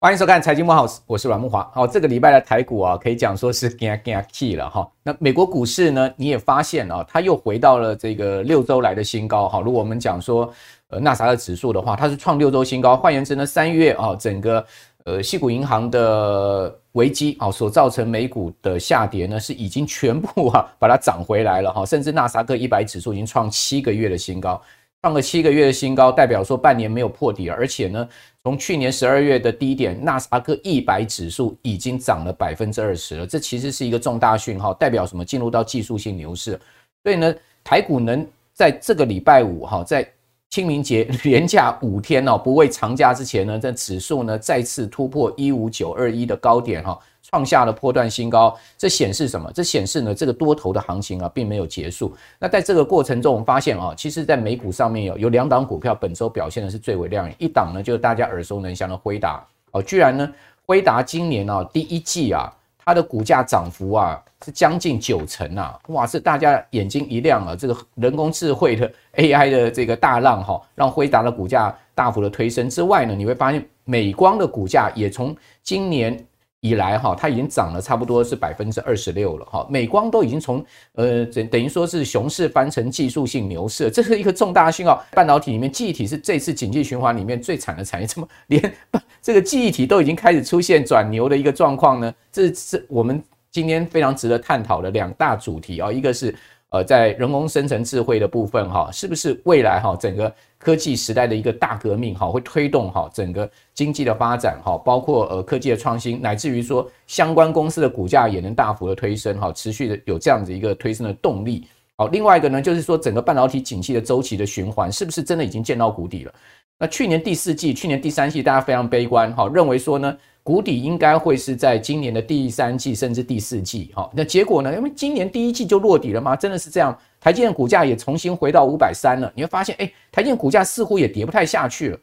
欢迎收看《财经慕 House》，我是阮木华。好，这个礼拜的台股啊，可以讲说是惊惊 key 了哈。那美国股市呢，你也发现啊，它又回到了这个六周来的新高哈。如果我们讲说呃纳啥的指数的话，它是创六周新高。换言之呢，三月啊，整个呃西谷银行的危机啊所造成美股的下跌呢，是已经全部啊把它涨回来了哈。甚至纳斯达克一百指数已经创七个月的新高。创了七个月的新高，代表说半年没有破底，而且呢，从去年十二月的低点，纳斯达克一百指数已经涨了百分之二十了，这其实是一个重大讯号，代表什么？进入到技术性牛市。所以呢，台股能在这个礼拜五哈，在清明节连假五天哦，不畏长假之前呢，这指数呢再次突破一五九二一的高点哈。创下了波段新高，这显示什么？这显示呢，这个多头的行情啊，并没有结束。那在这个过程中，我们发现啊，其实，在美股上面有有两档股票本周表现的是最为亮眼。一档呢，就是大家耳熟能详的辉达哦，居然呢，辉达今年啊，第一季啊，它的股价涨幅啊，是将近九成啊，哇，是大家眼睛一亮啊，这个人工智慧的 AI 的这个大浪哈，让辉达的股价大幅的推升之外呢，你会发现美光的股价也从今年。以来哈，它已经涨了差不多是百分之二十六了哈。美光都已经从呃等等于说是熊市翻成技术性牛市，这是一个重大讯号。半导体里面，记忆体是这次景气循环里面最惨的产业，怎么连这个记忆体都已经开始出现转牛的一个状况呢？这是我们今天非常值得探讨的两大主题啊，一个是。呃，在人工生成智慧的部分，哈，是不是未来哈整个科技时代的一个大革命，哈，会推动哈整个经济的发展，哈，包括呃科技的创新，乃至于说相关公司的股价也能大幅的推升，哈，持续的有这样子一个推升的动力。好，另外一个呢，就是说整个半导体景气的周期的循环，是不是真的已经见到谷底了？那去年第四季、去年第三季，大家非常悲观，哈，认为说呢。谷底应该会是在今年的第三季甚至第四季，哈，那结果呢？因为今年第一季就落底了吗？真的是这样？台积电股价也重新回到五百三了，你会发现，哎，台积电股价似乎也跌不太下去了，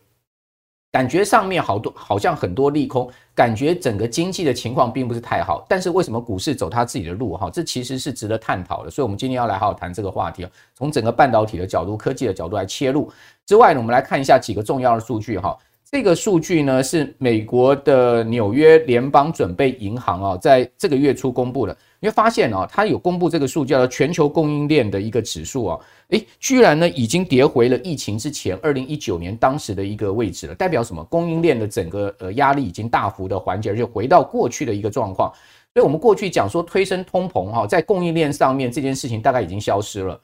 感觉上面好多好像很多利空，感觉整个经济的情况并不是太好。但是为什么股市走它自己的路？哈，这其实是值得探讨的。所以，我们今天要来好好谈这个话题，从整个半导体的角度、科技的角度来切入。之外呢，我们来看一下几个重要的数据，哈。这个数据呢，是美国的纽约联邦准备银行啊，在这个月初公布的。你会发现啊，它有公布这个数，叫做全球供应链的一个指数啊，诶，居然呢已经跌回了疫情之前二零一九年当时的一个位置了。代表什么？供应链的整个呃压力已经大幅的缓解，而且回到过去的一个状况。所以我们过去讲说推升通膨哈，在供应链上面这件事情大概已经消失了。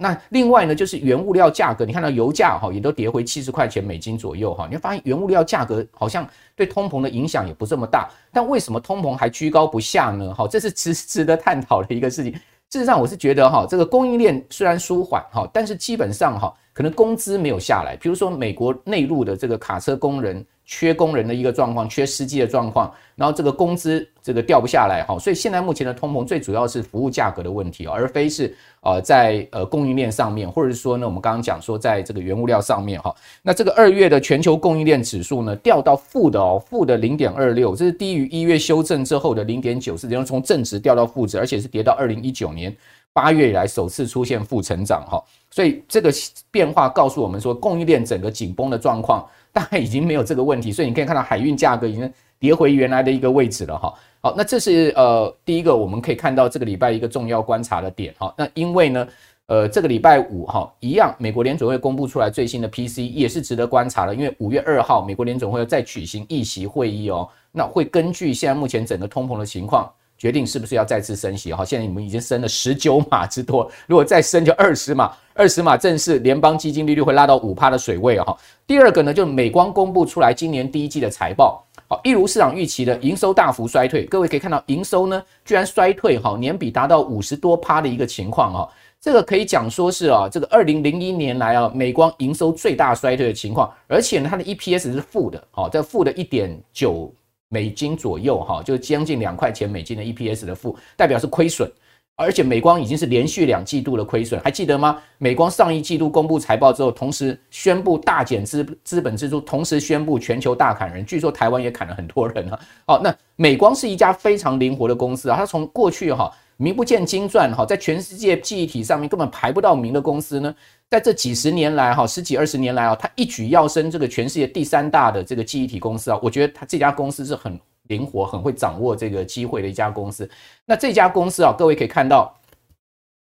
那另外呢，就是原物料价格，你看到油价哈也都跌回七十块钱美金左右哈，你会发现原物料价格好像对通膨的影响也不这么大，但为什么通膨还居高不下呢？哈，这是值值得探讨的一个事情。事实上，我是觉得哈，这个供应链虽然舒缓哈，但是基本上哈，可能工资没有下来。比如说美国内陆的这个卡车工人。缺工人的一个状况，缺司机的状况，然后这个工资这个掉不下来哈，所以现在目前的通膨最主要是服务价格的问题，而非是呃在呃供应链上面，或者是说呢，我们刚刚讲说在这个原物料上面哈。那这个二月的全球供应链指数呢，掉到负的哦，负的零点二六，这是低于一月修正之后的零点九四，然后从正值掉到负值，而且是跌到二零一九年八月以来首次出现负成长哈。所以这个变化告诉我们说，供应链整个紧绷的状况。大概已经没有这个问题，所以你可以看到海运价格已经跌回原来的一个位置了哈。好，那这是呃第一个我们可以看到这个礼拜一个重要观察的点哈。那因为呢，呃这个礼拜五哈一样，美国联准会公布出来最新的 P C 也是值得观察的，因为五月二号美国联准会再举行议息会议哦，那会根据现在目前整个通膨的情况。决定是不是要再次升息哈？现在你们已经升了十九码之多，如果再升就二十码，二十码正是联邦基金利率会拉到五趴的水位哈。第二个呢，就是美光公布出来今年第一季的财报，好，一如市场预期的营收大幅衰退。各位可以看到营收呢居然衰退哈，年比达到五十多趴的一个情况哈。这个可以讲说是啊，这个二零零一年来啊，美光营收最大衰退的情况，而且呢它的 EPS 是负的，好，这负的一点九。美金左右哈，就将近两块钱美金的 EPS 的负，代表是亏损，而且美光已经是连续两季度的亏损，还记得吗？美光上一季度公布财报之后，同时宣布大减资资本支出，同时宣布全球大砍人，据说台湾也砍了很多人啊。好，那美光是一家非常灵活的公司啊，它从过去哈名不见经传哈，在全世界记忆体上面根本排不到名的公司呢，在这几十年来哈，十几二十年来啊，它一举跃升这个全世界第三大的这个记忆体公司啊，我觉得它这家公司是很灵活、很会掌握这个机会的一家公司。那这家公司啊，各位可以看到。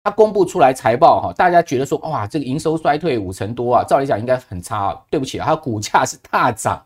它公布出来财报哈，大家觉得说哇，这个营收衰退五成多啊，照理讲应该很差啊。对不起啊，它股价是大涨，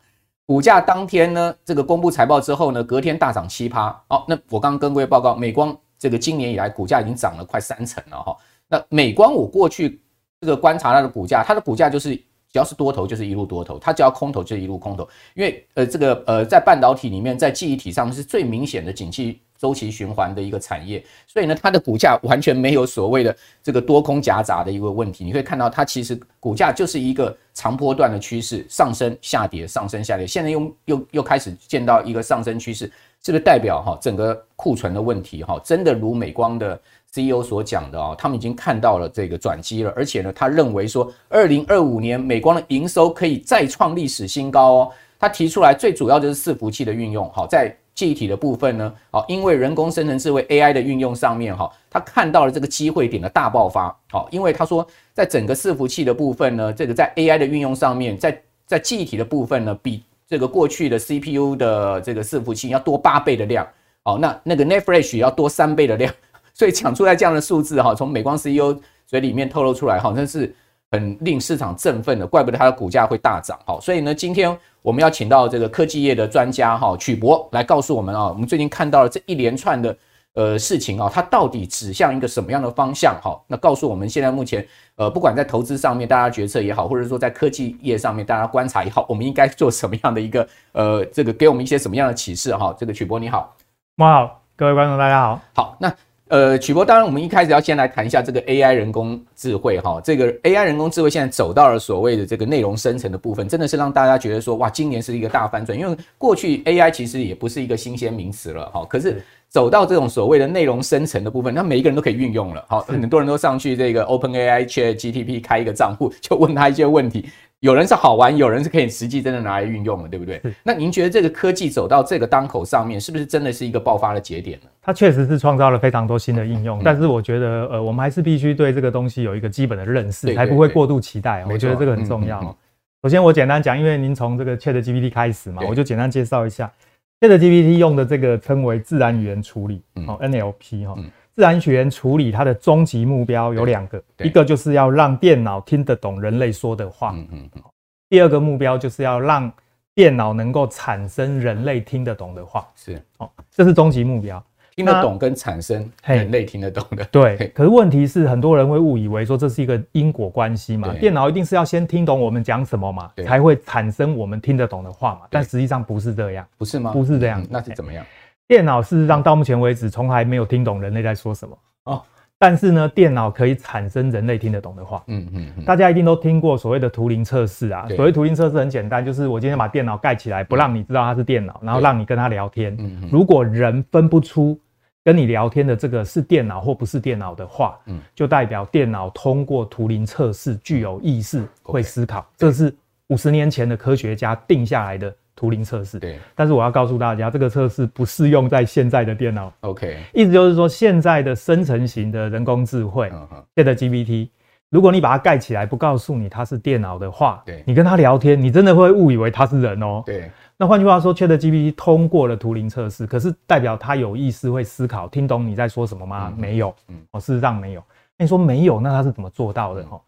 股价当天呢，这个公布财报之后呢，隔天大涨七趴。哦，那我刚刚跟各位报告，美光这个今年以来股价已经涨了快三成了哈。那美光我过去这个观察它的股价，它的股价就是只要是多头就是一路多头，它只要空头就是一路空头，因为呃这个呃在半导体里面，在记忆体上面是最明显的景气。周期循环的一个产业，所以呢，它的股价 完全没有所谓的这个多空夹杂的一个问题。你可以看到，它其实股价就是一个长波段的趋势，上升下跌，上升下跌。现在又又又开始见到一个上升趋势，是不是代表哈整个库存的问题哈？真的如美光的 CEO 所讲的哦，他们已经看到了这个转机了，而且呢，他认为说，二零二五年美光的营收可以再创历史新高哦。他提出来最主要就是伺服器的运用，好在。记忆体的部分呢，好，因为人工生成智慧 AI 的运用上面，哈，他看到了这个机会点的大爆发，好，因为他说，在整个伺服器的部分呢，这个在 AI 的运用上面，在在记忆体的部分呢，比这个过去的 CPU 的这个伺服器要多八倍的量，好，那那个 Netflash 要多三倍的量，所以讲出来这样的数字，哈，从美光 CEO 嘴里面透露出来，哈，真是很令市场振奋的，怪不得它的股价会大涨，好，所以呢，今天。我们要请到这个科技业的专家哈曲博来告诉我们啊，我们最近看到了这一连串的呃事情啊，它到底指向一个什么样的方向？哈，那告诉我们现在目前呃，不管在投资上面大家决策也好，或者说在科技业上面大家观察也好，我们应该做什么样的一个呃，这个给我们一些什么样的启示哈？这个曲波你好，哇，好，各位观众大家好，好，那。呃，曲波，当然，我们一开始要先来谈一下这个 AI 人工智慧哈，这个 AI 人工智慧现在走到了所谓的这个内容生成的部分，真的是让大家觉得说，哇，今年是一个大翻转，因为过去 AI 其实也不是一个新鲜名词了哈，可是走到这种所谓的内容生成的部分，那每一个人都可以运用了，好，很多人都上去这个 OpenAI ChatGPT 开一个账户，就问他一些问题。有人是好玩，有人是可以实际真的拿来运用的，对不对？那您觉得这个科技走到这个当口上面，是不是真的是一个爆发的节点呢？它确实是创造了非常多新的应用，嗯、但是我觉得，呃，我们还是必须对这个东西有一个基本的认识，才不会过度期待。我觉得这个很重要。嗯嗯嗯、首先，我简单讲，因为您从这个 ChatGPT 开始嘛，我就简单介绍一下 ChatGPT 用的这个称为自然语言处理，哦、嗯、NLP 哈。自然语言处理它的终极目标有两个，一个就是要让电脑听得懂人类说的话，嗯嗯嗯。第二个目标就是要让电脑能够产生人类听得懂的话，是。哦，这是终极目标，听得懂跟产生人类听得懂的。对，可是问题是很多人会误以为说这是一个因果关系嘛，电脑一定是要先听懂我们讲什么嘛，才会产生我们听得懂的话嘛，但实际上不是这样，不是吗？不是这样，嗯，那是怎么样？电脑事实上到目前为止从来没有听懂人类在说什么哦。但是呢，电脑可以产生人类听得懂的话。嗯嗯，嗯大家一定都听过所谓的图灵测试啊。所谓图灵测试很简单，就是我今天把电脑盖起来，不让你知道它是电脑，然后让你跟它聊天。嗯，如果人分不出跟你聊天的这个是电脑或不是电脑的话，嗯，就代表电脑通过图灵测试具有意识，会思考。这是五十年前的科学家定下来的。图灵测试，对，但是我要告诉大家，这个测试不适用在现在的电脑。OK，意思就是说，现在的生成型的人工智慧，ChatGPT，如果你把它盖起来，不告诉你它是电脑的话，对，你跟它聊天，你真的会误以为它是人哦。对，那换句话说，ChatGPT 通过了图灵测试，可是代表它有意识、会思考、听懂你在说什么吗？没有，嗯，哦，事实上没有。那你说没有，那它是怎么做到的？哈，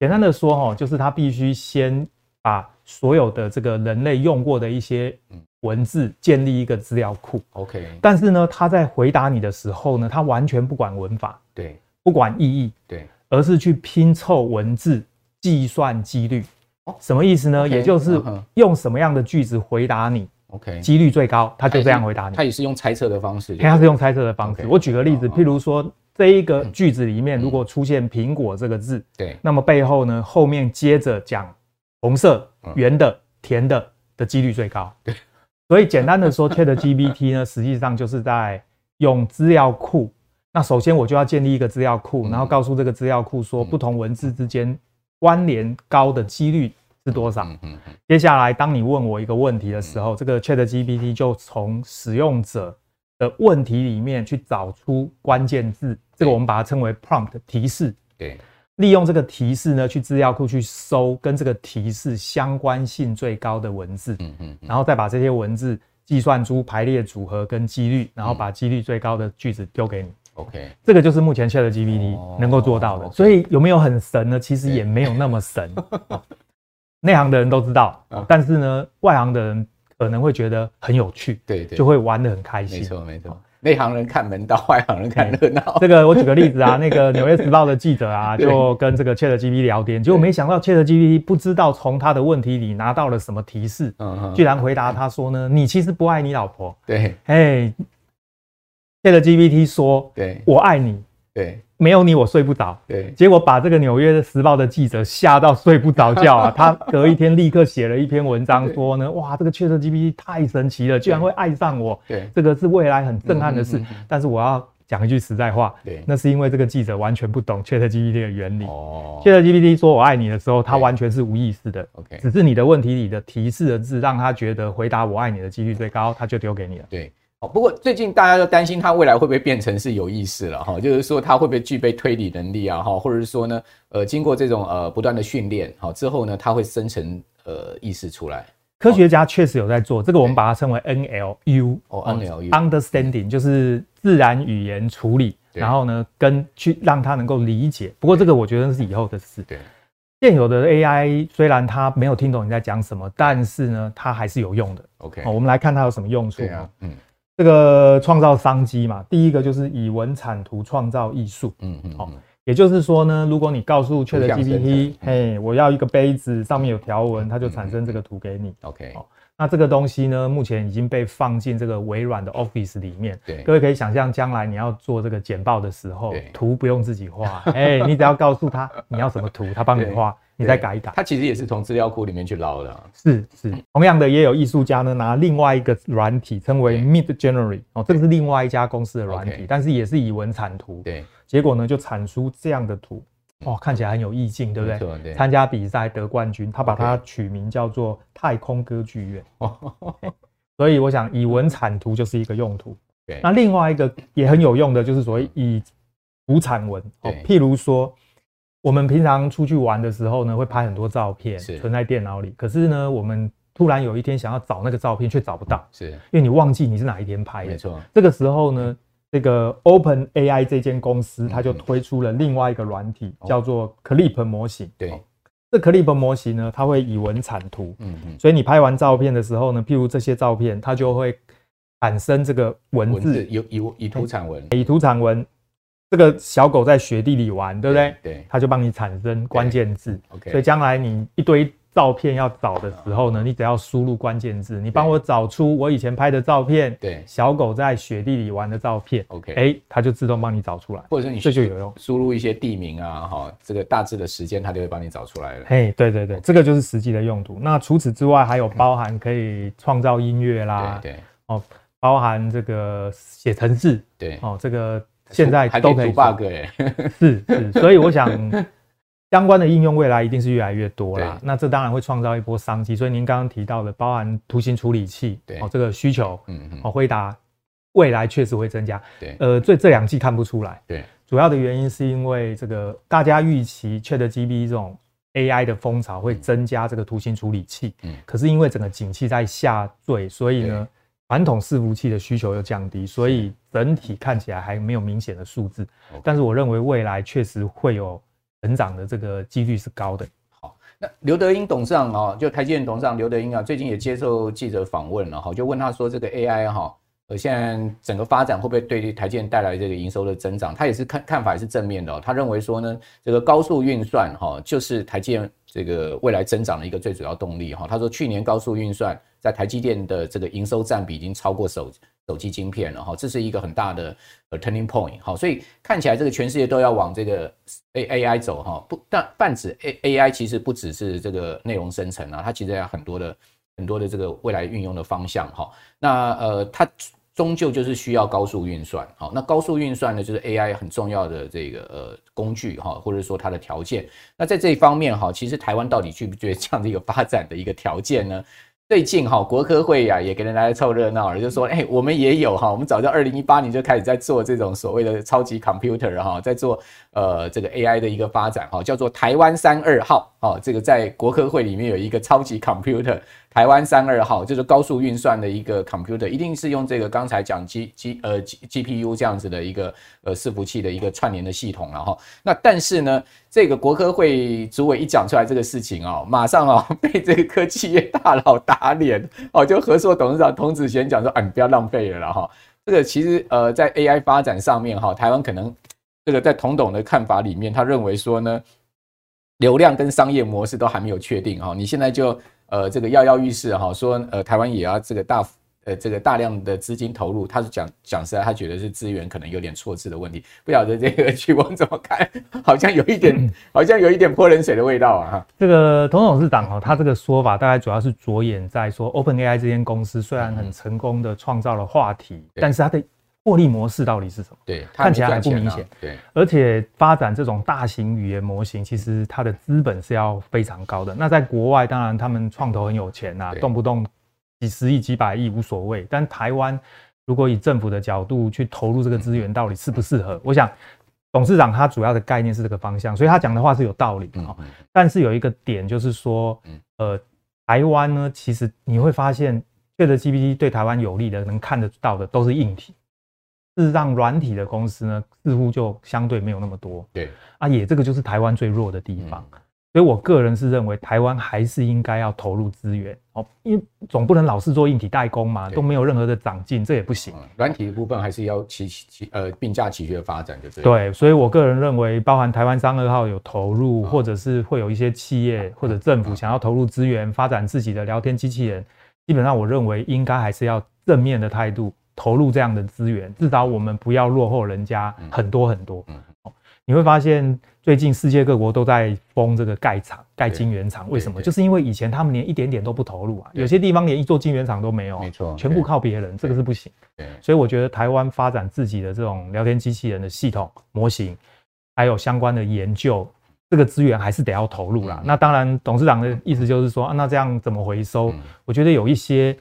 简单的说，哈，就是它必须先把。所有的这个人类用过的一些文字，建立一个资料库。OK，但是呢，他在回答你的时候呢，他完全不管文法，对，不管意义，对，而是去拼凑文字，计算几率。哦，什么意思呢？也就是用什么样的句子回答你，OK，几率最高，他就这样回答你。他也是用猜测的方式，他是用猜测的方式。我举个例子，譬如说这一个句子里面如果出现苹果这个字，对，那么背后呢，后面接着讲。红色、圆的、甜的的几率最高。对，所以简单的说，ChatGPT 呢，实际上就是在用资料库。那首先我就要建立一个资料库，然后告诉这个资料库说，不同文字之间关联高的几率是多少。接下来，当你问我一个问题的时候，这个 ChatGPT 就从使用者的问题里面去找出关键字，这个我们把它称为 prompt 提示。对，利用这个提示呢，去资料库去搜跟这个提示相关性最高的文字，嗯嗯，然后再把这些文字计算出排列组合跟几率，然后把几率最高的句子丢给你。OK，这个就是目前 ChatGPT 能够做到的。所以有没有很神呢？其实也没有那么神。内行的人都知道，但是呢，外行的人。可能会觉得很有趣，对对，就会玩得很开心。没错没错，内行人看门道，外行人看热闹。这个我举个例子啊，那个《纽约时报》的记者啊，就跟这个 ChatGPT 聊天，结果没想到 ChatGPT 不知道从他的问题里拿到了什么提示，居然回答他说呢：“你其实不爱你老婆。”对，哎，ChatGPT 说：“对，我爱你。”对。没有你，我睡不着。对，结果把这个《纽约时报》的记者吓到睡不着觉啊！他隔一天立刻写了一篇文章，说呢，哇，这个 ChatGPT 太神奇了，居然会爱上我。对，这个是未来很震撼的事。但是我要讲一句实在话，对，那是因为这个记者完全不懂 ChatGPT 的原理。哦，ChatGPT 说我爱你的时候，他完全是无意识的。OK，只是你的问题里的提示的字，让他觉得回答我爱你的几率最高，他就丢给你了。对。哦，不过最近大家都担心它未来会不会变成是有意识了哈，就是说它会不会具备推理能力啊哈，或者是说呢，呃，经过这种呃不断的训练好之后呢，它会生成呃意识出来。科学家确实有在做这个，我们把它称为 NLU 哦，NLU，Understanding 就是自然语言处理，然后呢，跟去让它能够理解。不过这个我觉得是以后的事。对，现有的 AI 虽然它没有听懂你在讲什么，但是呢，它还是有用的。OK，我们来看它有什么用处啊？嗯。这个创造商机嘛，第一个就是以文产图创造艺术，嗯嗯，好，也就是说呢，如果你告诉 ChatGPT，嘿，我要一个杯子，上面有条纹，它就产生这个图给你。OK，好，那这个东西呢，目前已经被放进这个微软的 Office 里面。对，各位可以想象，将来你要做这个简报的时候，图不用自己画，哎，你只要告诉他你要什么图，他帮你画。你再改一改，它其实也是从资料库里面去捞的、啊。是是，同样的也有艺术家呢，拿另外一个软体称为 Midjourney 哦，这个是另外一家公司的软体，但是也是以文产图。对，结果呢就产出这样的图，哦，看起来很有意境，对不对？参加比赛得冠军，他把它取名叫做太空歌剧院。所以我想以文产图就是一个用途。对，那另外一个也很有用的就是所谓以图产文哦，譬如说。我们平常出去玩的时候呢，会拍很多照片，存在电脑里。可是呢，我们突然有一天想要找那个照片，却找不到，是因为你忘记你是哪一天拍的。没错。这个时候呢，这个 Open AI 这间公司，它就推出了另外一个软体，叫做 Clip 模型。对。这 Clip 模型呢，它会以文产图。嗯嗯。所以你拍完照片的时候呢，譬如这些照片，它就会产生这个文字，以以以图产文，以图产文。这个小狗在雪地里玩，对不对？对，它就帮你产生关键字。OK，所以将来你一堆照片要找的时候呢，你只要输入关键字，你帮我找出我以前拍的照片，对，小狗在雪地里玩的照片。OK，哎，它就自动帮你找出来，或者是你这就有用，输入一些地名啊，哈，这个大致的时间，它就会帮你找出来了。嘿，对对对，这个就是实际的用途。那除此之外，还有包含可以创造音乐啦，对，哦，包含这个写程式，对，哦，这个。现在都可以 bug 哎，是是，所以我想 相关的应用未来一定是越来越多啦。那这当然会创造一波商机。所以您刚刚提到的，包含图形处理器，对哦，这个需求，嗯嗯，哦，回答未来确实会增加。对，呃，这这两季看不出来。对，主要的原因是因为这个大家预期 ChatGPT 这种 AI 的风潮会增加这个图形处理器，嗯，可是因为整个景气在下坠，所以呢。传统伺服器的需求又降低，所以整体看起来还没有明显的数字。但是我认为未来确实会有成长的这个几率是高的。好，那刘德英董事长啊，就台积电董事长刘德英啊，最近也接受记者访问了哈，就问他说这个 AI 哈，呃，现在整个发展会不会对台积电带来这个营收的增长？他也是看看法也是正面的，他认为说呢，这个高速运算哈，就是台积电这个未来增长的一个最主要动力哈。他说去年高速运算。在台积电的这个营收占比已经超过手手机晶片了哈，这是一个很大的呃 turning point 好，所以看起来这个全世界都要往这个 A A I 走哈，不但泛指 A A I 其实不只是这个内容生成啊，它其实有很多的很多的这个未来运用的方向哈，那呃它终究就是需要高速运算好，那高速运算呢就是 A I 很重要的这个呃工具哈，或者说它的条件，那在这一方面哈，其实台湾到底具不具备这样的一个发展的一个条件呢？最近哈，国科会呀也给人来凑热闹了，就说哎，我们也有哈，我们早在二零一八年就开始在做这种所谓的超级 computer 哈，在做呃这个 AI 的一个发展哈，叫做台湾三二号哦，这个在国科会里面有一个超级 computer。台湾三二号就是高速运算的一个 computer，一定是用这个刚才讲 G G 呃 G G P U 这样子的一个呃伺服器的一个串联的系统了哈。那但是呢，这个国科会主委一讲出来这个事情啊，马上啊 被这个科技业大佬打脸哦，就合硕董事长童子贤讲说，啊你不要浪费了了哈。这个其实呃在 AI 发展上面哈，台湾可能这个在童董的看法里面，他认为说呢，流量跟商业模式都还没有确定哈，你现在就。呃，这个跃跃欲试哈，说呃台湾也要这个大呃这个大量的资金投入，他是讲讲实在，他觉得是资源可能有点错置的问题，不晓得这个 曲光怎么看？好像有一点，嗯、好像有一点泼冷水的味道啊哈。这个童董事长哈，他这个说法大概主要是着眼在说，OpenAI 这间公司虽然很成功的创造了话题，嗯、但是它的。获利模式到底是什么？对，看起来还不明显。对，而且发展这种大型语言模型，其实它的资本是要非常高的。那在国外，当然他们创投很有钱呐，动不动几十亿、几百亿无所谓。但台湾如果以政府的角度去投入这个资源，到底适不适合？我想董事长他主要的概念是这个方向，所以他讲的话是有道理的。但是有一个点就是说，呃，台湾呢，其实你会发现，ChatGPT 对台湾有利的，能看得到的都是硬体。事实上，软体的公司呢，似乎就相对没有那么多。对啊，也这个就是台湾最弱的地方。所以我个人是认为，台湾还是应该要投入资源哦，因为总不能老是做硬体代工嘛，都没有任何的长进，这也不行。软体的部分还是要齐齐呃并驾齐驱的发展，就对。对，所以我个人认为，包含台湾三二号有投入，或者是会有一些企业或者政府想要投入资源发展自己的聊天机器人，基本上我认为应该还是要正面的态度。投入这样的资源，至少我们不要落后人家很多很多。嗯你会发现最近世界各国都在封这个盖厂、盖晶圆厂，为什么？就是因为以前他们连一点点都不投入啊，有些地方连一座晶圆厂都没有，没错，全部靠别人，这个是不行。所以我觉得台湾发展自己的这种聊天机器人的系统模型，还有相关的研究，这个资源还是得要投入啦。那当然，董事长的意思就是说，那这样怎么回收？我觉得有一些。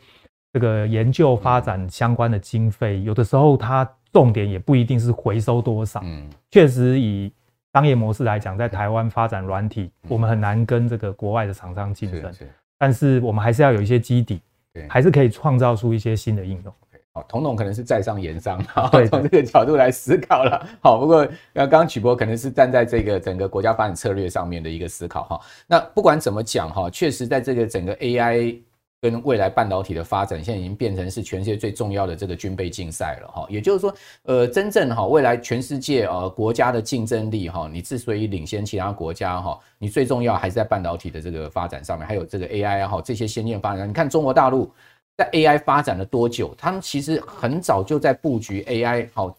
这个研究发展相关的经费，有的时候它重点也不一定是回收多少。嗯，确实以商业模式来讲，在台湾发展软体，我们很难跟这个国外的厂商竞争。但是我们还是要有一些基底，对，还是可以创造出一些新的应用。好，童总可能是在商言商，从这个角度来思考了。好，不过那刚刚曲博可能是站在这个整个国家发展策略上面的一个思考哈。那不管怎么讲哈，确实在这个整个 AI。跟未来半导体的发展，现在已经变成是全世界最重要的这个军备竞赛了哈。也就是说，呃，真正哈未来全世界呃国家的竞争力哈，你之所以领先其他国家哈，你最重要还是在半导体的这个发展上面，还有这个 AI 哈这些先进发展。你看中国大陆在 AI 发展了多久？他们其实很早就在布局 AI 好。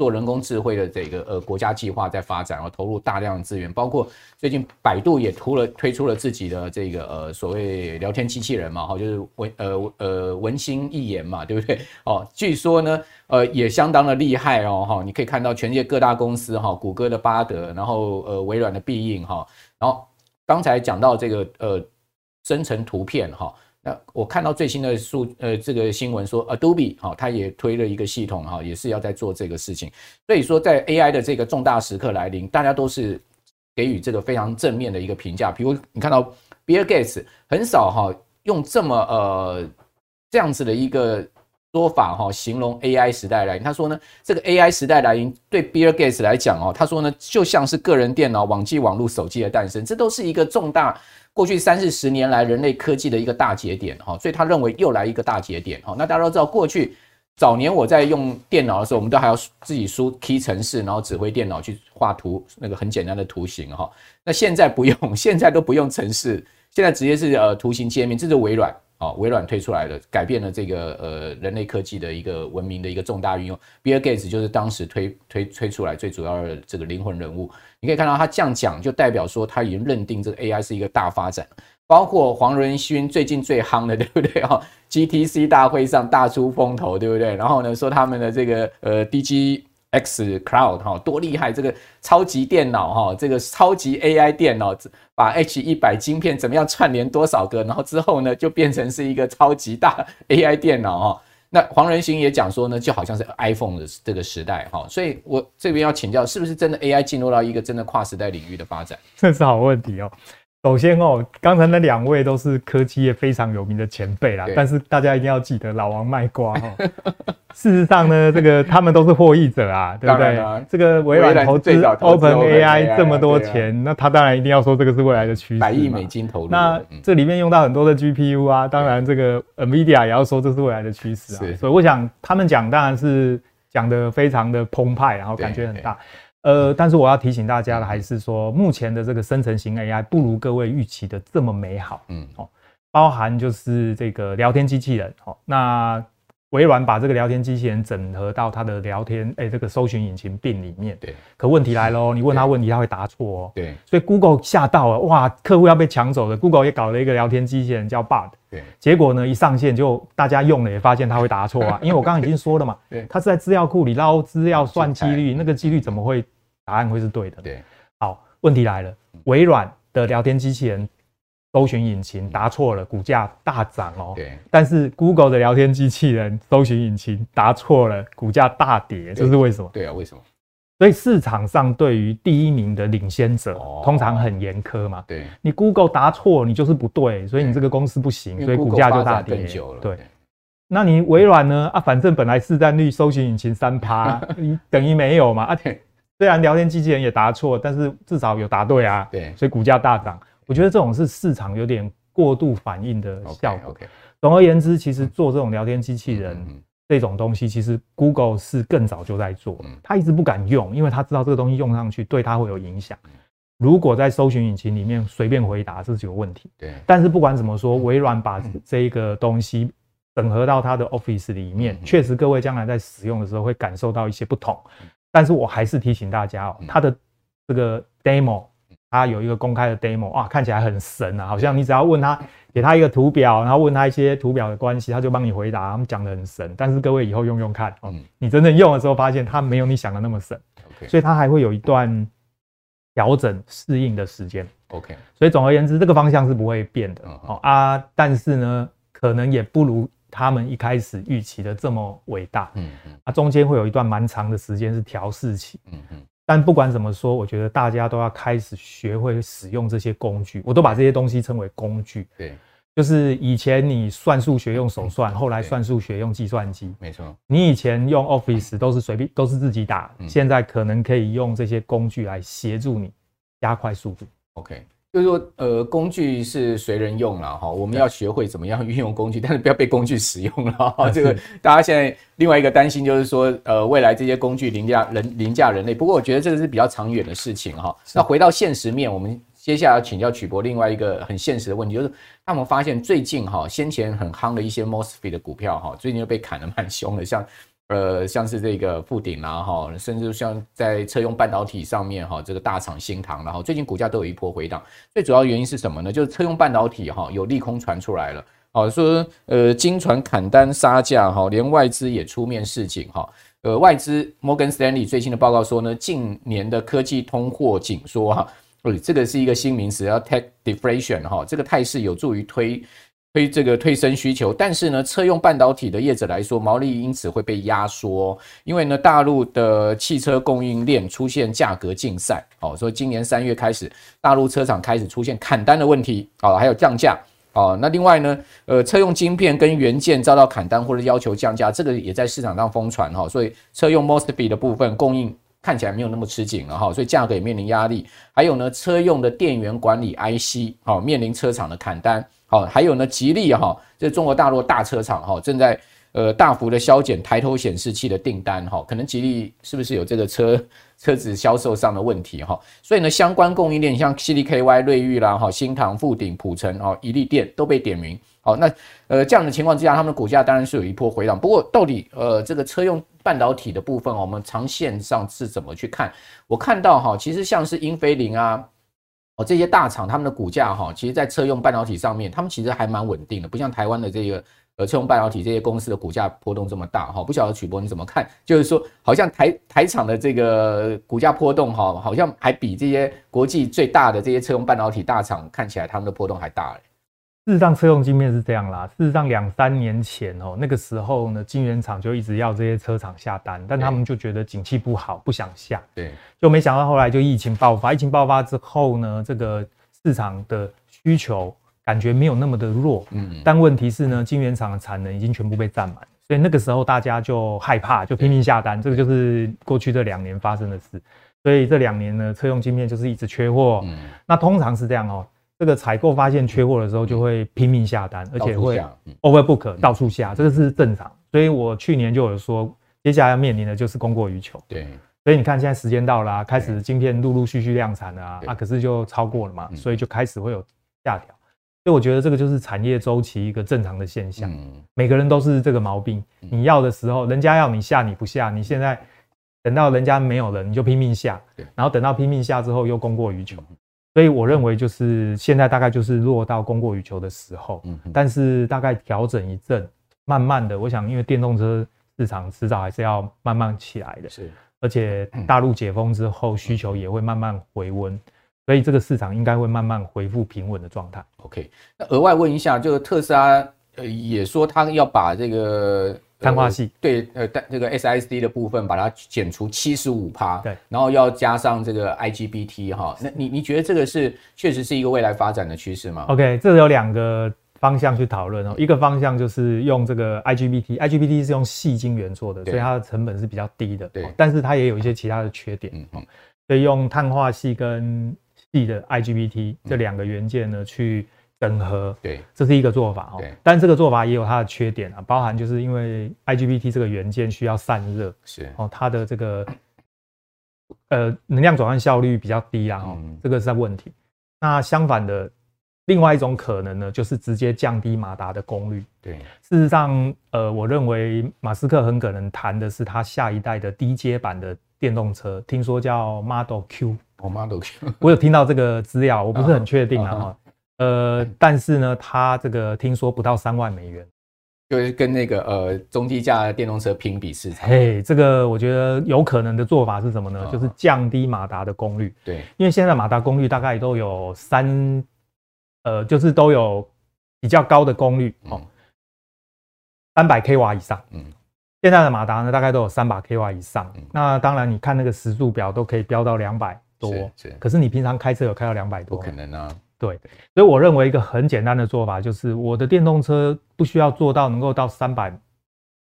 做人工智慧的这个呃国家计划在发展，然后投入大量的资源，包括最近百度也出了推出了自己的这个呃所谓聊天机器人嘛，哈，就是文呃呃文心一言嘛，对不对？哦，据说呢，呃也相当的厉害哦，哈，你可以看到全世界各大公司哈，谷歌的巴德，然后呃微软的必应哈，然后刚才讲到这个呃生成图片哈。那我看到最新的数，呃，这个新闻说，Adobe 哈，它也推了一个系统哈，也是要在做这个事情。所以说，在 AI 的这个重大时刻来临，大家都是给予这个非常正面的一个评价。比如你看到 Bill Gates 很少哈用这么呃这样子的一个说法哈形容 AI 时代来临。他说呢，这个 AI 时代来临对 Bill Gates 来讲哦，他说呢就像是个人电脑、网际网络、手机的诞生，这都是一个重大。过去三四十年来，人类科技的一个大节点，哈，所以他认为又来一个大节点，哈。那大家都知道，过去早年我在用电脑的时候，我们都还要自己输 key 程式，然后指挥电脑去画图，那个很简单的图形，哈。那现在不用，现在都不用程式，现在直接是呃图形界面，这是微软。啊，微软推出来的，改变了这个呃人类科技的一个文明的一个重大运用。Bill Gates 就是当时推推推出来最主要的这个灵魂人物。你可以看到他这样讲，就代表说他已经认定这个 AI 是一个大发展。包括黄仁勋最近最夯的，对不对啊？GTC 大会上大出风头，对不对？然后呢，说他们的这个呃 DG X Cloud 哈，多厉害！这个超级电脑哈，这个超级 AI 电脑，把 H 一百晶片怎么样串联多少个，然后之后呢，就变成是一个超级大 AI 电脑哈。那黄仁勋也讲说呢，就好像是 iPhone 的这个时代哈，所以我这边要请教，是不是真的 AI 进入到一个真的跨时代领域的发展？这是好问题哦。首先哦，刚才那两位都是科技业非常有名的前辈啦，但是大家一定要记得老王卖瓜哦。事实上呢，这个他们都是获益者啊，对不对？这个微软投资 OpenAI 这么多钱，那他当然一定要说这个是未来的趋势，百亿美金投入。那这里面用到很多的 GPU 啊，当然这个 NVIDIA 也要说这是未来的趋势啊。所以我想他们讲当然是讲的非常的澎湃，然后感觉很大。呃，但是我要提醒大家的还是说，目前的这个生成型 AI 不如各位预期的这么美好。嗯，哦，包含就是这个聊天机器人。哦，那微软把这个聊天机器人整合到它的聊天，哎，这个搜寻引擎 Bing 里面。对。可问题来喽，你问他问题，他会答错哦。对。所以 Google 吓到了，哇，客户要被抢走了。Google 也搞了一个聊天机器人叫 Bard。对，结果呢，一上线就大家用了，也发现他会答错啊。因为我刚刚已经说了嘛，对，它是在资料库里捞资料算几率，那个几率怎么会答案会是对的？对，好，问题来了，微软的聊天机器人搜寻引擎答错了，股价大涨哦。对，但是 Google 的聊天机器人搜寻引擎答错了，股价大跌，这是为什么？对啊，为什么？所以市场上对于第一名的领先者，通常很严苛嘛。对，你 Google 答错，你就是不对，所以你这个公司不行，所以股价就大跌。对，那你微软呢？啊，反正本来市占率搜寻引擎三趴，你 等于没有嘛？啊，虽然聊天机器人也答错，但是至少有答对啊。对，所以股价大涨。我觉得这种是市场有点过度反应的效果。总而言之，其实做这种聊天机器人。这种东西其实 Google 是更早就在做，他一直不敢用，因为他知道这个东西用上去对他会有影响。如果在搜寻引擎里面随便回答，这是有问题。对。但是不管怎么说，微软把这一个东西整合到它的 Office 里面，确实各位将来在使用的时候会感受到一些不同。但是我还是提醒大家哦，它的这个 Demo，它有一个公开的 Demo，啊，看起来很神啊，好像你只要问他。给他一个图表，然后问他一些图表的关系，他就帮你回答。他们讲的很神，但是各位以后用用看，嗯，你真正用的时候，发现它没有你想的那么神。OK，所以它还会有一段调整适应的时间。OK，所以总而言之，这个方向是不会变的。哦啊，但是呢，可能也不如他们一开始预期的这么伟大。嗯嗯，啊，中间会有一段蛮长的时间是调试期。嗯嗯。但不管怎么说，我觉得大家都要开始学会使用这些工具。我都把这些东西称为工具。对，就是以前你算数学用手算，后来算数学用计算机。没错。你以前用 Office 都是随便都是自己打，现在可能可以用这些工具来协助你加快速度。OK。就是说，呃，工具是随人用了哈，我们要学会怎么样 运用工具，但是不要被工具使用了 哈。这个 大家现在另外一个担心就是说，呃，未来这些工具凌驾人凌驾人类。不过我觉得这个是比较长远的事情哈。那回到现实面，我们接下来要请教曲博另外一个很现实的问题，就是他们发现最近哈，先前很夯的一些 Mosfet 的股票哈，最近又被砍得蛮凶的，像。呃，像是这个富鼎啦，哈，甚至像在车用半导体上面，哈，这个大厂新唐，然后最近股价都有一波回档。最主要原因是什么呢？就是车用半导体，哈，有利空传出来了，好说，呃，金传砍单杀价，哈，连外资也出面示警，哈，呃，外资摩根斯丹利最新的报告说呢，近年的科技通货紧缩，哈，呃，这个是一个新名词，叫 tech deflation，哈，这个态势有助于推。推这个推升需求，但是呢，车用半导体的业者来说，毛利因此会被压缩，因为呢，大陆的汽车供应链出现价格竞赛，哦，所以今年三月开始，大陆车厂开始出现砍单的问题，哦，还有降价，哦，那另外呢，呃，车用晶片跟元件遭到砍单或者要求降价，这个也在市场上疯传，哈，所以车用 Mosfet 的部分供应看起来没有那么吃紧了，哈，所以价格也面临压力，还有呢，车用的电源管理 IC，哦，面临车厂的砍单。好，还有呢，吉利哈，这中国大陆大车厂哈，正在呃大幅的削减抬头显示器的订单哈，可能吉利是不是有这个车 车子销售上的问题哈？所以呢，相关供应链像 CDKY、瑞昱啦哈、新唐、富鼎、普成哈、怡利电都被点名。好，那呃这样的情况之下，他们的股价当然是有一波回档。不过到底呃这个车用半导体的部分，我们长线上是怎么去看？我看到哈，其实像是英飞凌啊。这些大厂他们的股价哈，其实，在车用半导体上面，他们其实还蛮稳定的，不像台湾的这个呃车用半导体这些公司的股价波动这么大哈，不晓得曲波你怎么看？就是说，好像台台厂的这个股价波动哈，好像还比这些国际最大的这些车用半导体大厂看起来他们的波动还大。事实上，车用晶片是这样啦。事实上，两三年前哦，那个时候呢，晶圆厂就一直要这些车厂下单，但他们就觉得景气不好，不想下。对，就没想到后来就疫情爆发。疫情爆发之后呢，这个市场的需求感觉没有那么的弱。嗯。但问题是呢，晶圆厂的产能已经全部被占满，所以那个时候大家就害怕，就拼命下单。这个就是过去这两年发生的事。所以这两年呢，车用晶片就是一直缺货。嗯。那通常是这样哦。这个采购发现缺货的时候，就会拼命下单，而且会 overbook 到处下，这个是正常。所以我去年就有说，接下来要面临的就是供过于求。对，所以你看现在时间到了，开始晶片陆陆续续量产了啊，啊，可是就超过了嘛，所以就开始会有下调。所以我觉得这个就是产业周期一个正常的现象。每个人都是这个毛病，你要的时候，人家要你下你不下，你现在等到人家没有了，你就拼命下，然后等到拼命下之后又供过于求。所以我认为就是现在大概就是落到供过于求的时候，嗯，但是大概调整一阵，慢慢的，我想因为电动车市场迟早还是要慢慢起来的，是，而且大陆解封之后需求也会慢慢回温，所以这个市场应该会慢慢恢复平稳的状态。OK，那额外问一下，就是特斯拉呃也说他要把这个。碳化矽对，呃，但这个 S I D 的部分把它减除七十五趴，对，然后要加上这个 IGBT 哈，那你你觉得这个是确实是一个未来发展的趋势吗？OK，这有两个方向去讨论哦，一个方向就是用这个 IGBT，IGBT 是用细晶圆做的，所以它的成本是比较低的，对，但是它也有一些其他的缺点，嗯，所以用碳化系跟细的 IGBT 这两个元件呢去。整合，对，这是一个做法哦。对，但这个做法也有它的缺点啊，包含就是因为 IGBT 这个元件需要散热，是哦，它的这个呃能量转换效率比较低啊，哦，这个是问题。那相反的，另外一种可能呢，就是直接降低马达的功率。对，事实上，呃，我认为马斯克很可能谈的是他下一代的低阶版的电动车，听说叫 Model Q。哦，Model Q，我有听到这个资料，我不是很确定 啊。哦呃，但是呢，它这个听说不到三万美元，就是跟那个呃中低价的电动车评比市场。嘿，这个我觉得有可能的做法是什么呢？就是降低马达的功率。对，因为现在马达功率大概都有三，呃，就是都有比较高的功率哦，三百 k 瓦以上。嗯，现在的马达呢，大概都有三百 k 瓦以上。那当然，你看那个时速表都可以飙到两百多，是。可是你平常开车有开到两百多？不可能啊。对，所以我认为一个很简单的做法就是，我的电动车不需要做到能够到三百，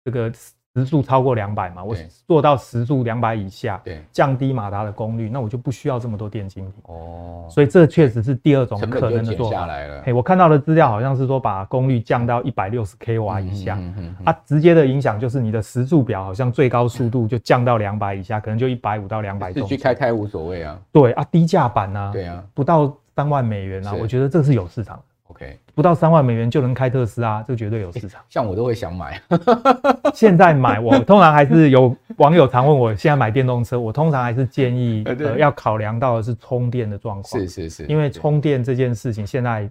这个时速超过两百嘛，我做到时速两百以下，对，降低马达的功率，那我就不需要这么多电晶体。哦，所以这确实是第二种可能的做法。嘿，我看到的资料好像是说把功率降到一百六十 k 瓦以下，它直接的影响就是你的时速表好像最高速度就降到两百以下，可能就一百五到两百。自己开开无所谓啊。对啊，低价版呐。对啊，不到。三万美元啊，我觉得这是有市场。OK，不到三万美元就能开特斯拉，这个绝对有市场。像我都会想买，现在买我通常还是有网友常问我，现在买电动车，我通常还是建议呃要考量到的是充电的状况。是是是，因为充电这件事情现在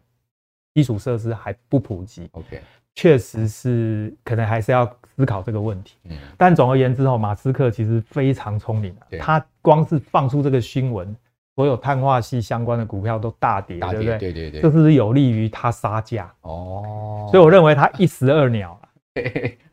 基础设施还不普及。OK，确实是可能还是要思考这个问题。嗯，但总而言之哦，马斯克其实非常聪明，他光是放出这个新闻。所有碳化系相关的股票都大跌，大跌，对不对？对对对，这是不是有利于他杀价哦。所以我认为他一石二鸟了。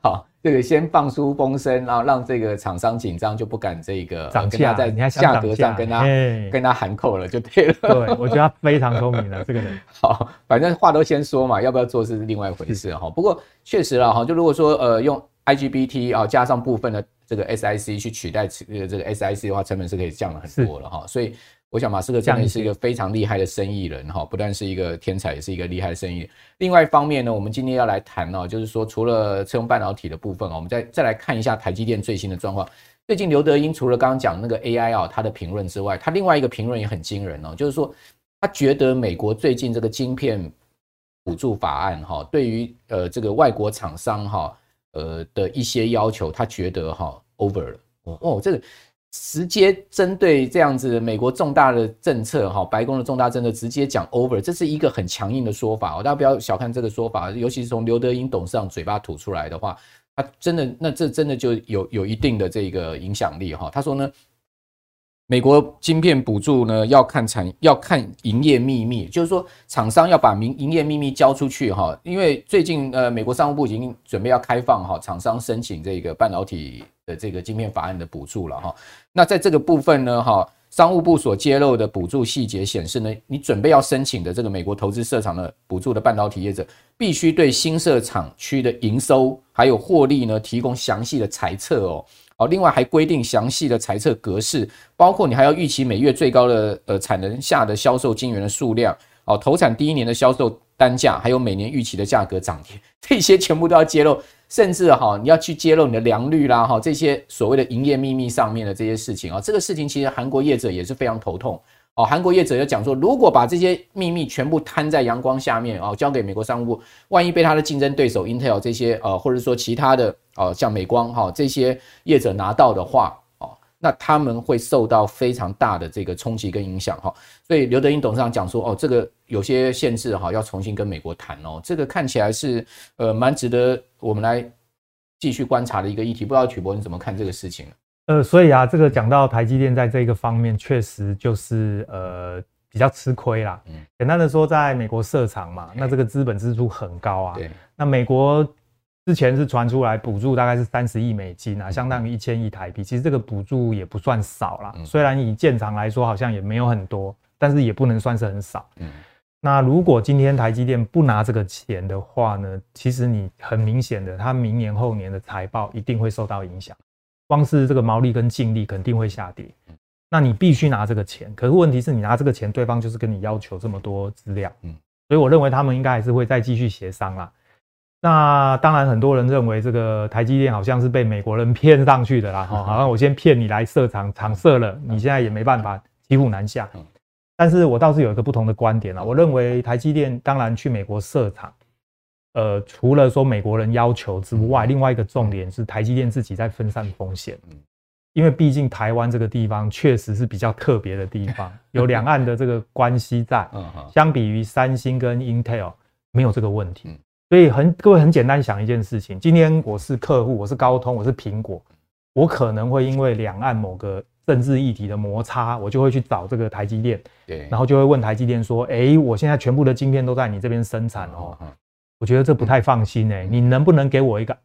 好，这个先放出风声，然后让这个厂商紧张，就不敢这个涨价，在价格上跟他跟他喊扣了，就对了。对，我觉得他非常聪明了，这个人。好，反正话都先说嘛，要不要做是另外一回事哈。不过确实了哈，就如果说呃用 IGBT 啊加上部分的这个 SiC 去取代这个这个 SiC 的话，成本是可以降了很多了哈。所以。我想马斯克这样也是一个非常厉害的生意人哈，不但是一个天才，也是一个厉害的生意人。另外一方面呢，我们今天要来谈哦，就是说除了车用半导体的部分啊，我们再再来看一下台积电最新的状况。最近刘德英除了刚刚讲那个 AI 啊，他的评论之外，他另外一个评论也很惊人哦，就是说他觉得美国最近这个晶片补助法案哈，对于呃这个外国厂商哈呃的一些要求，他觉得哈 over 了哦，这个。直接针对这样子美国重大的政策哈，白宫的重大政策直接讲 over，这是一个很强硬的说法，哦大家不要小看这个说法，尤其是从刘德英董事长嘴巴吐出来的话，他真的那这真的就有有一定的这个影响力哈。他说呢。美国晶片补助呢，要看产要看营业秘密，就是说厂商要把明营业秘密交出去哈。因为最近呃，美国商务部已经准备要开放哈，厂商申请这个半导体的这个晶片法案的补助了哈。那在这个部分呢哈，商务部所揭露的补助细节显示呢，你准备要申请的这个美国投资设厂的补助的半导体业者，必须对新设厂区的营收还有获利呢，提供详细的财测哦。哦，另外还规定详细的财测格式，包括你还要预期每月最高的呃产能下的销售晶圆的数量，哦，投产第一年的销售单价，还有每年预期的价格涨跌，这些全部都要揭露，甚至哈你要去揭露你的良率啦，哈这些所谓的营业秘密上面的这些事情啊，这个事情其实韩国业者也是非常头痛。哦，韩国业者要讲说，如果把这些秘密全部摊在阳光下面，哦，交给美国商务部，万一被他的竞争对手 Intel 这些，呃，或者说其他的，哦，像美光哈这些业者拿到的话，哦，那他们会受到非常大的这个冲击跟影响哈。所以刘德英董事长讲说，哦，这个有些限制哈，要重新跟美国谈哦，这个看起来是呃蛮值得我们来继续观察的一个议题。不知道曲博你怎么看这个事情？呃，所以啊，这个讲到台积电在这个方面确实就是呃比较吃亏啦。嗯，简单的说，在美国设厂嘛，那这个资本支出很高啊。对。那美国之前是传出来补助大概是三十亿美金啊，相当于一千亿台币。其实这个补助也不算少啦，虽然以建厂来说好像也没有很多，但是也不能算是很少。嗯。那如果今天台积电不拿这个钱的话呢，其实你很明显的，它明年后年的财报一定会受到影响。光是这个毛利跟净利肯定会下跌，那你必须拿这个钱。可是问题是你拿这个钱，对方就是跟你要求这么多资料，嗯，所以我认为他们应该还是会再继续协商啦。那当然，很多人认为这个台积电好像是被美国人骗上去的啦，哈，好像我先骗你来设厂，厂设了，你现在也没办法骑虎难下。但是我倒是有一个不同的观点啦，我认为台积电当然去美国设厂。呃，除了说美国人要求之外，另外一个重点是台积电自己在分散风险。因为毕竟台湾这个地方确实是比较特别的地方，有两岸的这个关系在。相比于三星跟 Intel，没有这个问题。所以很各位很简单想一件事情：今天我是客户，我是高通，我是苹果，我可能会因为两岸某个政治议题的摩擦，我就会去找这个台积电，对，然后就会问台积电说：“哎，我现在全部的晶片都在你这边生产哦。”我觉得这不太放心诶，你能不能给我一个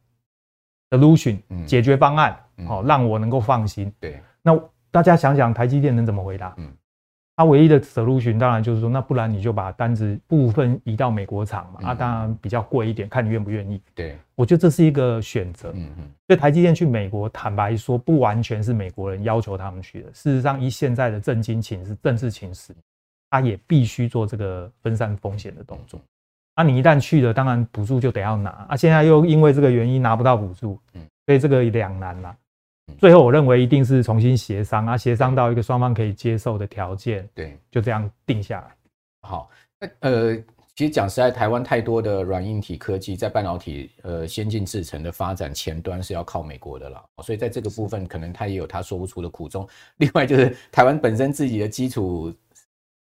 solution 解决方案，好让我能够放心？对，那大家想想，台积电能怎么回答？嗯，他唯一的 solution 当然就是说，那不然你就把单子部分移到美国厂嘛，啊，当然比较贵一点，看你愿不愿意。对，我觉得这是一个选择。嗯嗯，所以台积电去美国，坦白说，不完全是美国人要求他们去的。事实上，以现在的政经情势、政治情势，他也必须做这个分散风险的动作。那、啊、你一旦去了，当然补助就得要拿啊！现在又因为这个原因拿不到补助，嗯，所以这个两难啦。最后我认为一定是重新协商啊，协商到一个双方可以接受的条件，对，就这样定下来。好，那呃，其实讲实在，台湾太多的软硬体科技在半导体呃先进制程的发展前端是要靠美国的了，所以在这个部分可能他也有他说不出的苦衷。另外就是台湾本身自己的基础。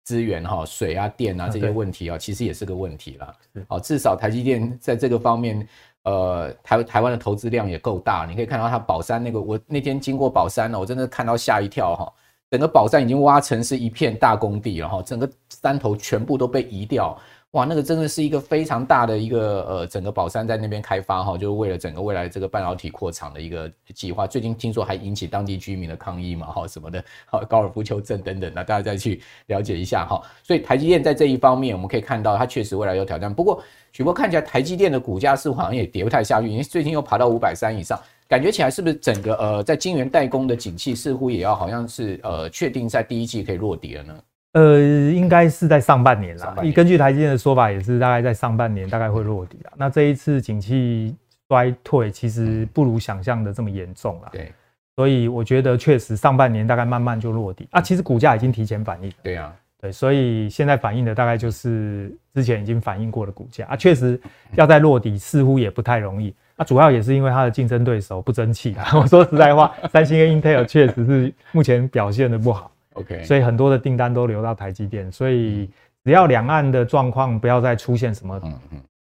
资源哈，水啊、电啊这些问题啊，其实也是个问题啦。好，至少台积电在这个方面，呃，台台湾的投资量也够大。你可以看到它宝山那个，我那天经过宝山了，我真的看到吓一跳哈。整个宝山已经挖成是一片大工地了哈，整个山头全部都被移掉。哇，那个真的是一个非常大的一个呃，整个宝山在那边开发哈，就是为了整个未来这个半导体扩厂的一个计划。最近听说还引起当地居民的抗议嘛，哈什么的，好高尔夫球阵等等，那大家再去了解一下哈。所以台积电在这一方面，我们可以看到它确实未来有挑战。不过许波看起来台积电的股价似乎好像也跌不太下去，因为最近又爬到五百三以上，感觉起来是不是整个呃在晶圆代工的景气似乎也要好像是呃确定在第一季可以落底了呢？呃，应该是在上半年啦。根据台积电的说法，也是大概在上半年大概会落底啦。那这一次景气衰退，其实不如想象的这么严重啦。对，所以我觉得确实上半年大概慢慢就落底啊。其实股价已经提前反应。对啊，对，所以现在反映的大概就是之前已经反映过的股价啊。确实要在落底，似乎也不太容易。啊主要也是因为它的竞争对手不争气啊。我说实在话，三星跟 Intel 确实是目前表现的不好。OK，所以很多的订单都流到台积电。所以只要两岸的状况不要再出现什么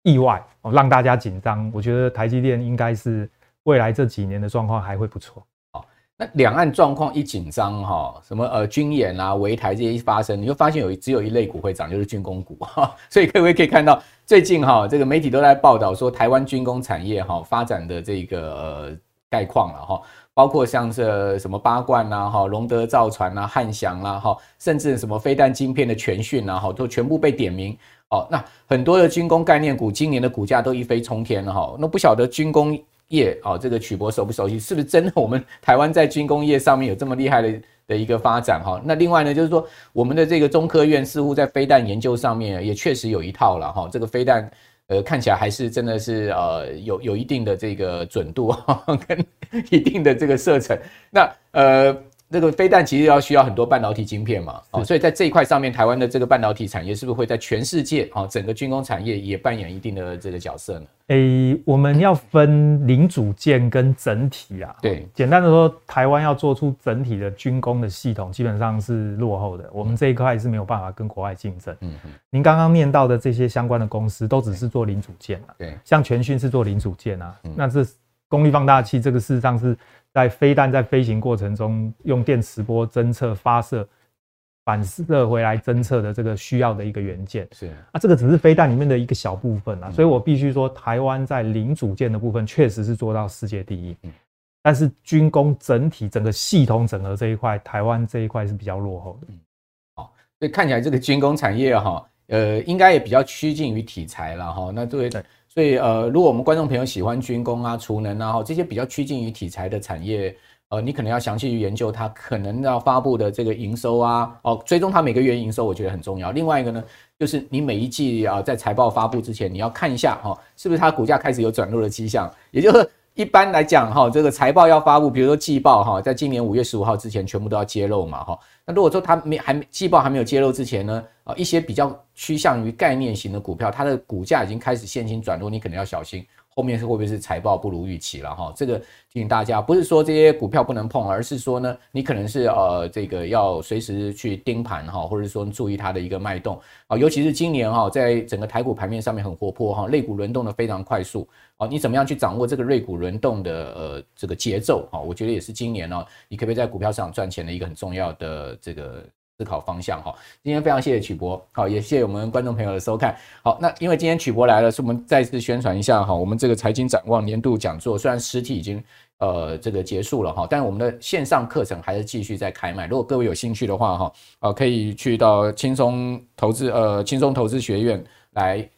意外哦，让大家紧张，我觉得台积电应该是未来这几年的状况还会不错。那两岸状况一紧张，哈，什么呃军演啊、围台这些一发生，你就发现有只有一类股会涨，就是军工股哈。所以各位可以看到，最近哈这个媒体都在报道说，台湾军工产业哈发展的这个呃概况了哈，包括像是什么八冠呐、哈龙德造船呐、汉翔啦哈，甚至什么飞弹晶片的全讯呐哈，都全部被点名哦。那很多的军工概念股今年的股价都一飞冲天了哈。那不晓得军工。业哦，这个曲博熟不熟悉？是不是真的？我们台湾在军工业上面有这么厉害的的一个发展哈？那另外呢，就是说我们的这个中科院似乎在飞弹研究上面也确实有一套了哈。这个飞弹呃看起来还是真的是呃有有一定的这个准度 跟一定的这个射程。那呃。那个飞弹其实要需要很多半导体晶片嘛，哦，所以在这一块上面，台湾的这个半导体产业是不是会在全世界啊，整个军工产业也扮演一定的这个角色呢？诶、欸，我们要分零组件跟整体啊。对，简单的说，台湾要做出整体的军工的系统，基本上是落后的。我们这一块是没有办法跟国外竞争。嗯嗯。您刚刚念到的这些相关的公司，都只是做零组件啊。对。像全讯是做零组件啊，那这功率放大器，这个事实上是。在飞弹在飞行过程中，用电磁波侦测发射、反射回来侦测的这个需要的一个元件是啊，这个只是飞弹里面的一个小部分啊，所以我必须说，台湾在零组件的部分确实是做到世界第一，但是军工整体整个系统整合这一块，台湾这一块是比较落后的。好，所以看起来这个军工产业哈，呃，应该也比较趋近于题材了哈。那作为所以呃，如果我们观众朋友喜欢军工啊、储能啊，这些比较趋近于题材的产业，呃，你可能要详细去研究它可能要发布的这个营收啊，哦，追踪它每个月营收，我觉得很重要。另外一个呢，就是你每一季啊，在财报发布之前，你要看一下哈，是不是它股价开始有转弱的迹象，也就是。一般来讲，哈，这个财报要发布，比如说季报，哈，在今年五月十五号之前，全部都要揭露嘛，哈。那如果说它没还没季报还没有揭露之前呢，啊，一些比较趋向于概念型的股票，它的股价已经开始现金转弱，你可能要小心。后面是会不会是财报不如预期了哈？这个提醒大家，不是说这些股票不能碰，而是说呢，你可能是呃这个要随时去盯盘哈，或者说注意它的一个脉动啊。尤其是今年哈，在整个台股盘面上面很活泼哈，类股轮动的非常快速啊。你怎么样去掌握这个类股轮动的呃这个节奏啊？我觉得也是今年呢，你可不可以在股票市场赚钱的一个很重要的这个。思考方向哈，今天非常谢谢曲博，好，也谢谢我们观众朋友的收看。好，那因为今天曲博来了，是我们再次宣传一下哈，我们这个财经展望年度讲座，虽然实体已经呃这个结束了哈，但我们的线上课程还是继续在开卖。如果各位有兴趣的话哈，呃，可以去到轻松投资呃轻松投资学院来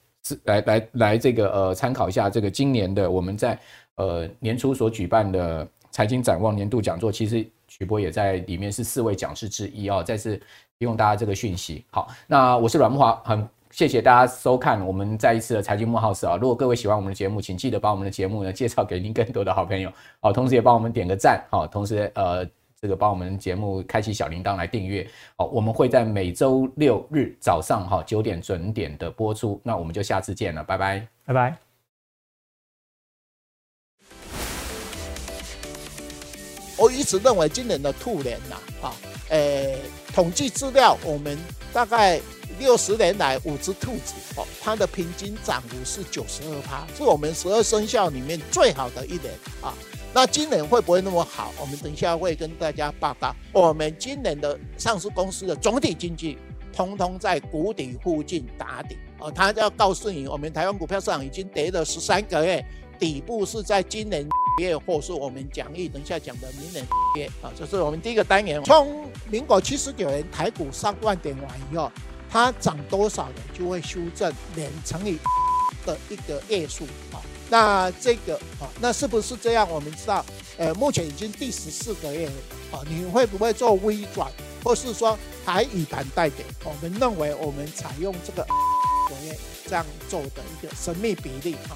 来来来这个呃参考一下这个今年的我们在呃年初所举办的财经展望年度讲座，其实。徐波也在里面是四位讲师之一哦，再次提供大家这个讯息。好，那我是阮慕华，很谢谢大家收看我们再一次的财经慕 House 啊。如果各位喜欢我们的节目，请记得把我们的节目呢介绍给您更多的好朋友，好，同时也帮我们点个赞，好，同时呃这个帮我们节目开启小铃铛来订阅。好，我们会在每周六日早上哈九点准点的播出，那我们就下次见了，拜拜，拜拜。我一直认为今年的兔年呐，啊，诶，统计资料，我们大概六十年来五只兔子，哦，它的平均涨幅是九十二趴，是我们十二生肖里面最好的一年啊。那今年会不会那么好？我们等一下会跟大家报告。我们今年的上市公司的总体经济，通通在谷底附近打底哦。他要告诉你，我们台湾股票市场已经跌了十三个月，底部是在今年五。月或是我们讲义等一下讲的明年五月啊，这是我们第一个单元。从民国七十九年台股上万点完以后，它涨多少呢？就会修正两乘以的一个月数啊。那这个啊，那是不是这样？我们知道，呃，目前已经第十四个月了啊。你会不会做微转，或是说还以盘带点？我们认为我们采用这个 这样做的一个神秘比例啊。